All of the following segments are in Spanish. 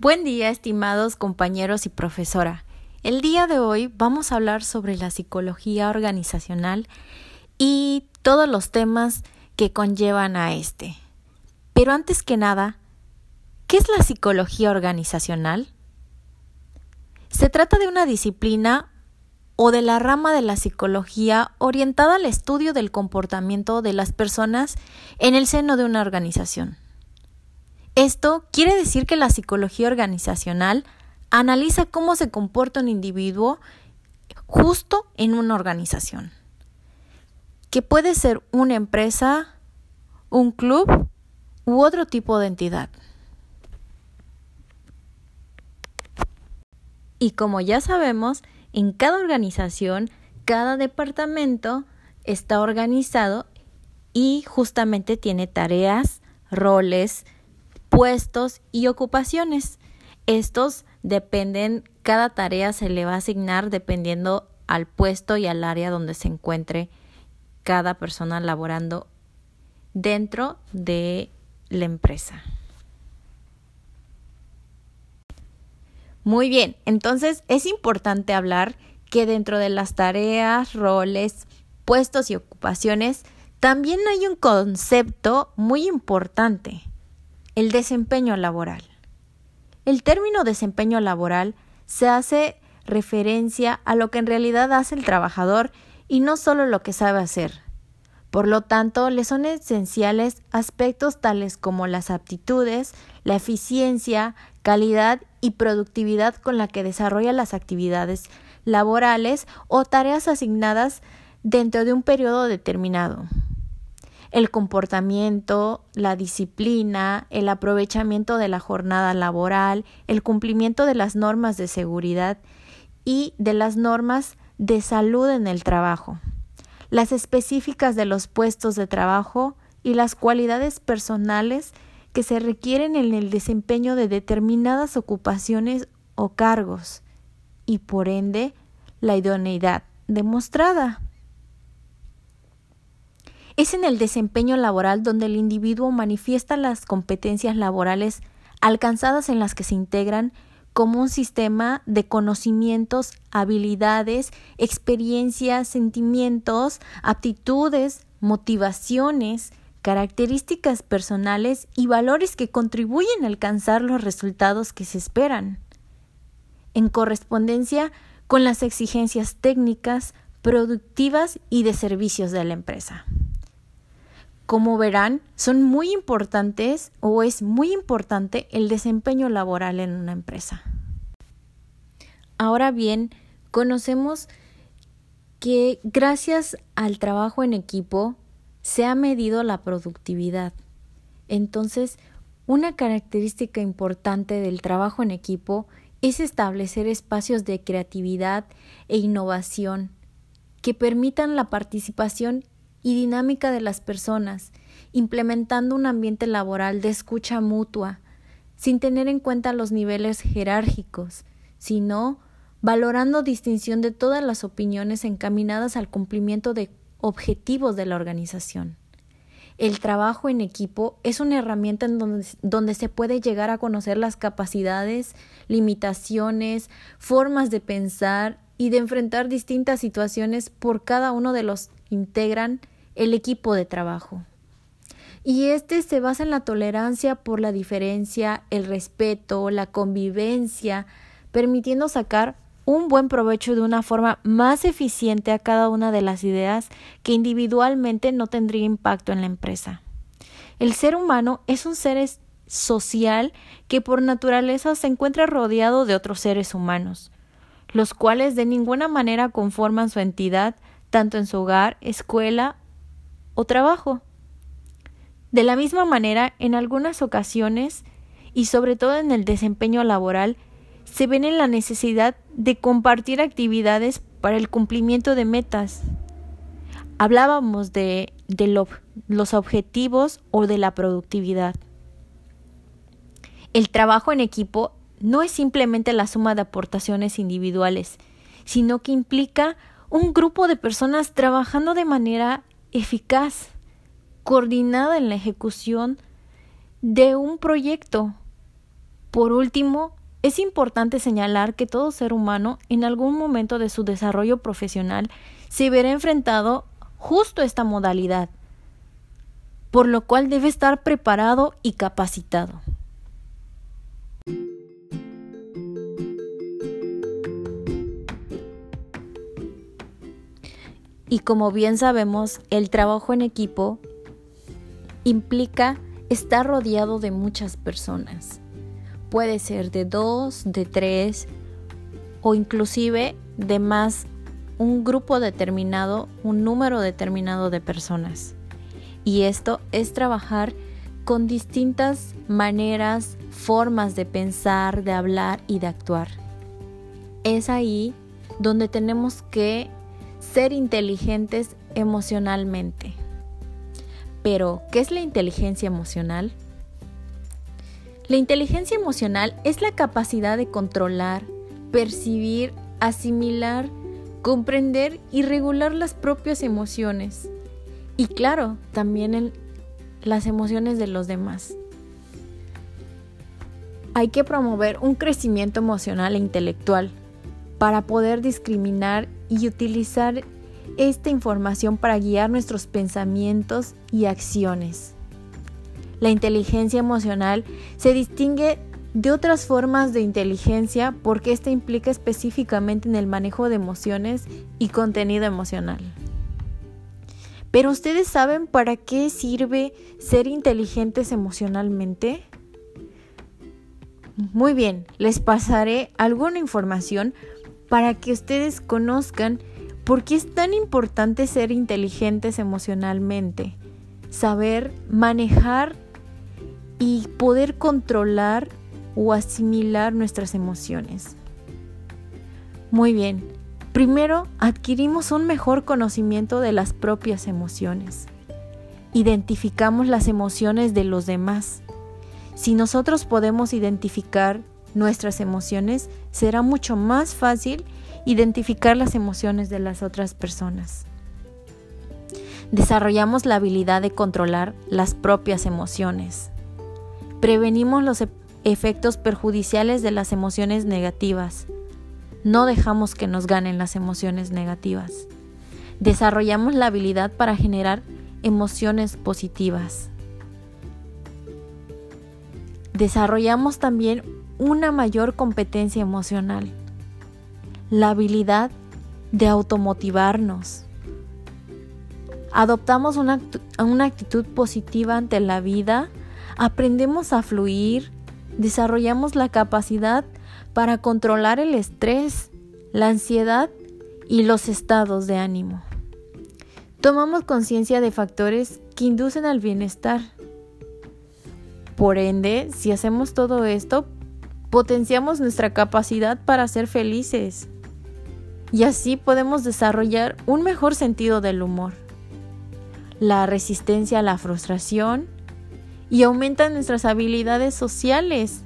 Buen día, estimados compañeros y profesora. El día de hoy vamos a hablar sobre la psicología organizacional y todos los temas que conllevan a este. Pero antes que nada, ¿qué es la psicología organizacional? Se trata de una disciplina o de la rama de la psicología orientada al estudio del comportamiento de las personas en el seno de una organización. Esto quiere decir que la psicología organizacional analiza cómo se comporta un individuo justo en una organización, que puede ser una empresa, un club u otro tipo de entidad. Y como ya sabemos, en cada organización, cada departamento está organizado y justamente tiene tareas, roles, puestos y ocupaciones. Estos dependen, cada tarea se le va a asignar dependiendo al puesto y al área donde se encuentre cada persona laborando dentro de la empresa. Muy bien, entonces es importante hablar que dentro de las tareas, roles, puestos y ocupaciones, también hay un concepto muy importante, el desempeño laboral. El término desempeño laboral se hace referencia a lo que en realidad hace el trabajador y no solo lo que sabe hacer. Por lo tanto, le son esenciales aspectos tales como las aptitudes, la eficiencia, calidad y productividad con la que desarrolla las actividades laborales o tareas asignadas dentro de un periodo determinado. El comportamiento, la disciplina, el aprovechamiento de la jornada laboral, el cumplimiento de las normas de seguridad y de las normas de salud en el trabajo, las específicas de los puestos de trabajo y las cualidades personales que se requieren en el desempeño de determinadas ocupaciones o cargos y por ende la idoneidad demostrada. Es en el desempeño laboral donde el individuo manifiesta las competencias laborales alcanzadas en las que se integran como un sistema de conocimientos, habilidades, experiencias, sentimientos, aptitudes, motivaciones, características personales y valores que contribuyen a alcanzar los resultados que se esperan. En correspondencia con las exigencias técnicas, productivas y de servicios de la empresa. Como verán, son muy importantes o es muy importante el desempeño laboral en una empresa. Ahora bien, conocemos que gracias al trabajo en equipo se ha medido la productividad. Entonces, una característica importante del trabajo en equipo es establecer espacios de creatividad e innovación que permitan la participación y dinámica de las personas, implementando un ambiente laboral de escucha mutua, sin tener en cuenta los niveles jerárquicos, sino valorando distinción de todas las opiniones encaminadas al cumplimiento de objetivos de la organización. El trabajo en equipo es una herramienta en donde, donde, se puede llegar a conocer las capacidades, limitaciones, formas de pensar y de enfrentar distintas situaciones por cada uno de los integran el equipo de trabajo. Y este se basa en la tolerancia por la diferencia, el respeto, la convivencia, permitiendo sacar un buen provecho de una forma más eficiente a cada una de las ideas que individualmente no tendría impacto en la empresa. El ser humano es un ser social que por naturaleza se encuentra rodeado de otros seres humanos, los cuales de ninguna manera conforman su entidad tanto en su hogar, escuela o trabajo. De la misma manera, en algunas ocasiones, y sobre todo en el desempeño laboral, se ven en la necesidad de compartir actividades para el cumplimiento de metas. Hablábamos de, los objetivos o de la productividad. El trabajo en equipo no es simplemente la suma de aportaciones individuales, sino que implica un grupo de personas trabajando de manera eficaz, coordinada en la ejecución de un proyecto Por último, es importante señalar que todo ser humano en algún momento de su desarrollo profesional se verá enfrentado justo a esta modalidad, por lo cual debe estar preparado y capacitado. Y como bien sabemos, el trabajo en equipo implica estar rodeado de muchas personas. Puede ser de dos, de tres o inclusive de más un grupo determinado, un número determinado de personas. Y esto es trabajar con distintas maneras, formas de pensar, de hablar y de actuar. Es ahí donde tenemos que ser inteligentes emocionalmente. Pero, ¿qué es la inteligencia emocional? La inteligencia emocional es la capacidad de controlar, percibir, asimilar, comprender y regular las propias emociones. Y claro, también las emociones de los demás. Hay que promover un crecimiento emocional e intelectual para poder discriminar y utilizar esta información para guiar nuestros pensamientos y acciones. La inteligencia emocional se distingue de otras formas de inteligencia porque esta implica específicamente en el manejo de emociones y contenido emocional. Pero ustedes saben para qué sirve ser inteligentes emocionalmente? Muy bien, les pasaré alguna información para que ustedes conozcan por qué es tan importante ser inteligentes emocionalmente, saber manejar y poder controlar o asimilar nuestras emociones. Muy bien, primero adquirimos un mejor conocimiento de las propias emociones. Identificamos las emociones de los demás. Si nosotros podemos identificar nuestras emociones, será mucho más fácil identificar las emociones de las otras personas. Desarrollamos la habilidad de controlar las propias emociones. Prevenimos los efectos perjudiciales de las emociones negativas. No dejamos que nos ganen las emociones negativas. Desarrollamos la habilidad para generar emociones positivas. Desarrollamos también una mayor competencia emocional, la habilidad de automotivarnos. Adoptamos una, una, actitud positiva ante la vida, aprendemos a fluir, desarrollamos la capacidad para controlar el estrés, la ansiedad y los estados de ánimo. Tomamos conciencia de factores que inducen al bienestar. Por ende, si hacemos todo esto, potenciamos nuestra capacidad para ser felices y así podemos desarrollar un mejor sentido del humor, la resistencia a la frustración y aumentan nuestras habilidades sociales.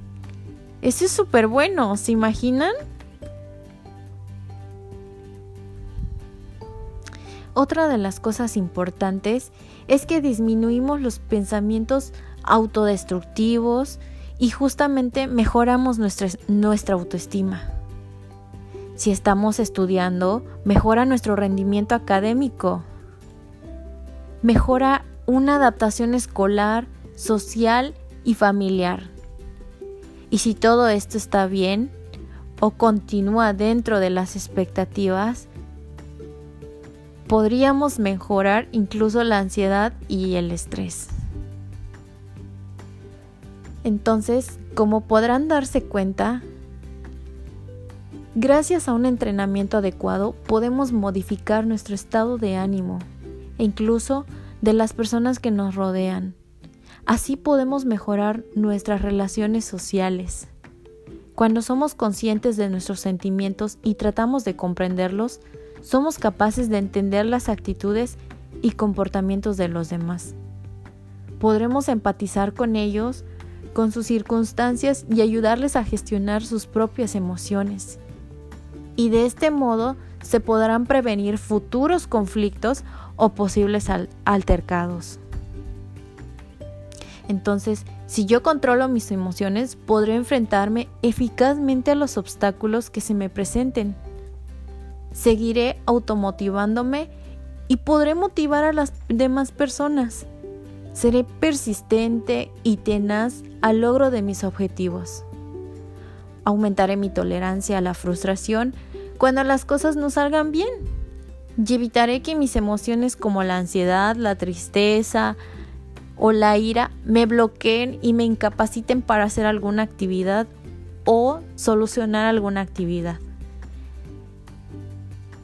Eso es súper bueno, ¿se imaginan? Otra de las cosas importantes es que disminuimos los pensamientos autodestructivos, y justamente mejoramos nuestra, nuestra autoestima. Si estamos estudiando, mejora nuestro rendimiento académico, mejora una adaptación escolar, social y familiar. Y si todo esto está bien o continúa dentro de las expectativas, podríamos mejorar incluso la ansiedad y el estrés. Entonces, como podrán darse cuenta, gracias a un entrenamiento adecuado podemos modificar nuestro estado de ánimo e incluso de las personas que nos rodean. Así podemos mejorar nuestras relaciones sociales. Cuando somos conscientes de nuestros sentimientos y tratamos de comprenderlos, somos capaces de entender las actitudes y comportamientos de los demás. Podremos empatizar con ellos con sus circunstancias y ayudarles a gestionar sus propias emociones. Y de este modo se podrán prevenir futuros conflictos o posibles altercados. Entonces, Si yo controlo mis emociones, podré enfrentarme eficazmente a los obstáculos que se me presenten. Seguiré automotivándome y podré motivar a las demás personas. Seré persistente y tenaz al logro de mis objetivos. Aumentaré mi tolerancia a la frustración cuando las cosas no salgan bien. Y evitaré que mis emociones como la ansiedad, la tristeza o la ira me bloqueen y me incapaciten para hacer alguna actividad o solucionar alguna actividad.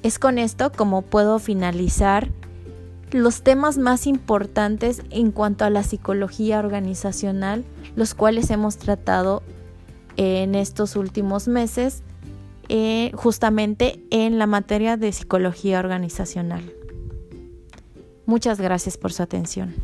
Es con esto como puedo finalizar los temas más importantes en cuanto a la psicología organizacional, los cuales hemos tratado en estos últimos meses, eh, justamente en la materia de psicología organizacional. Muchas gracias por su atención.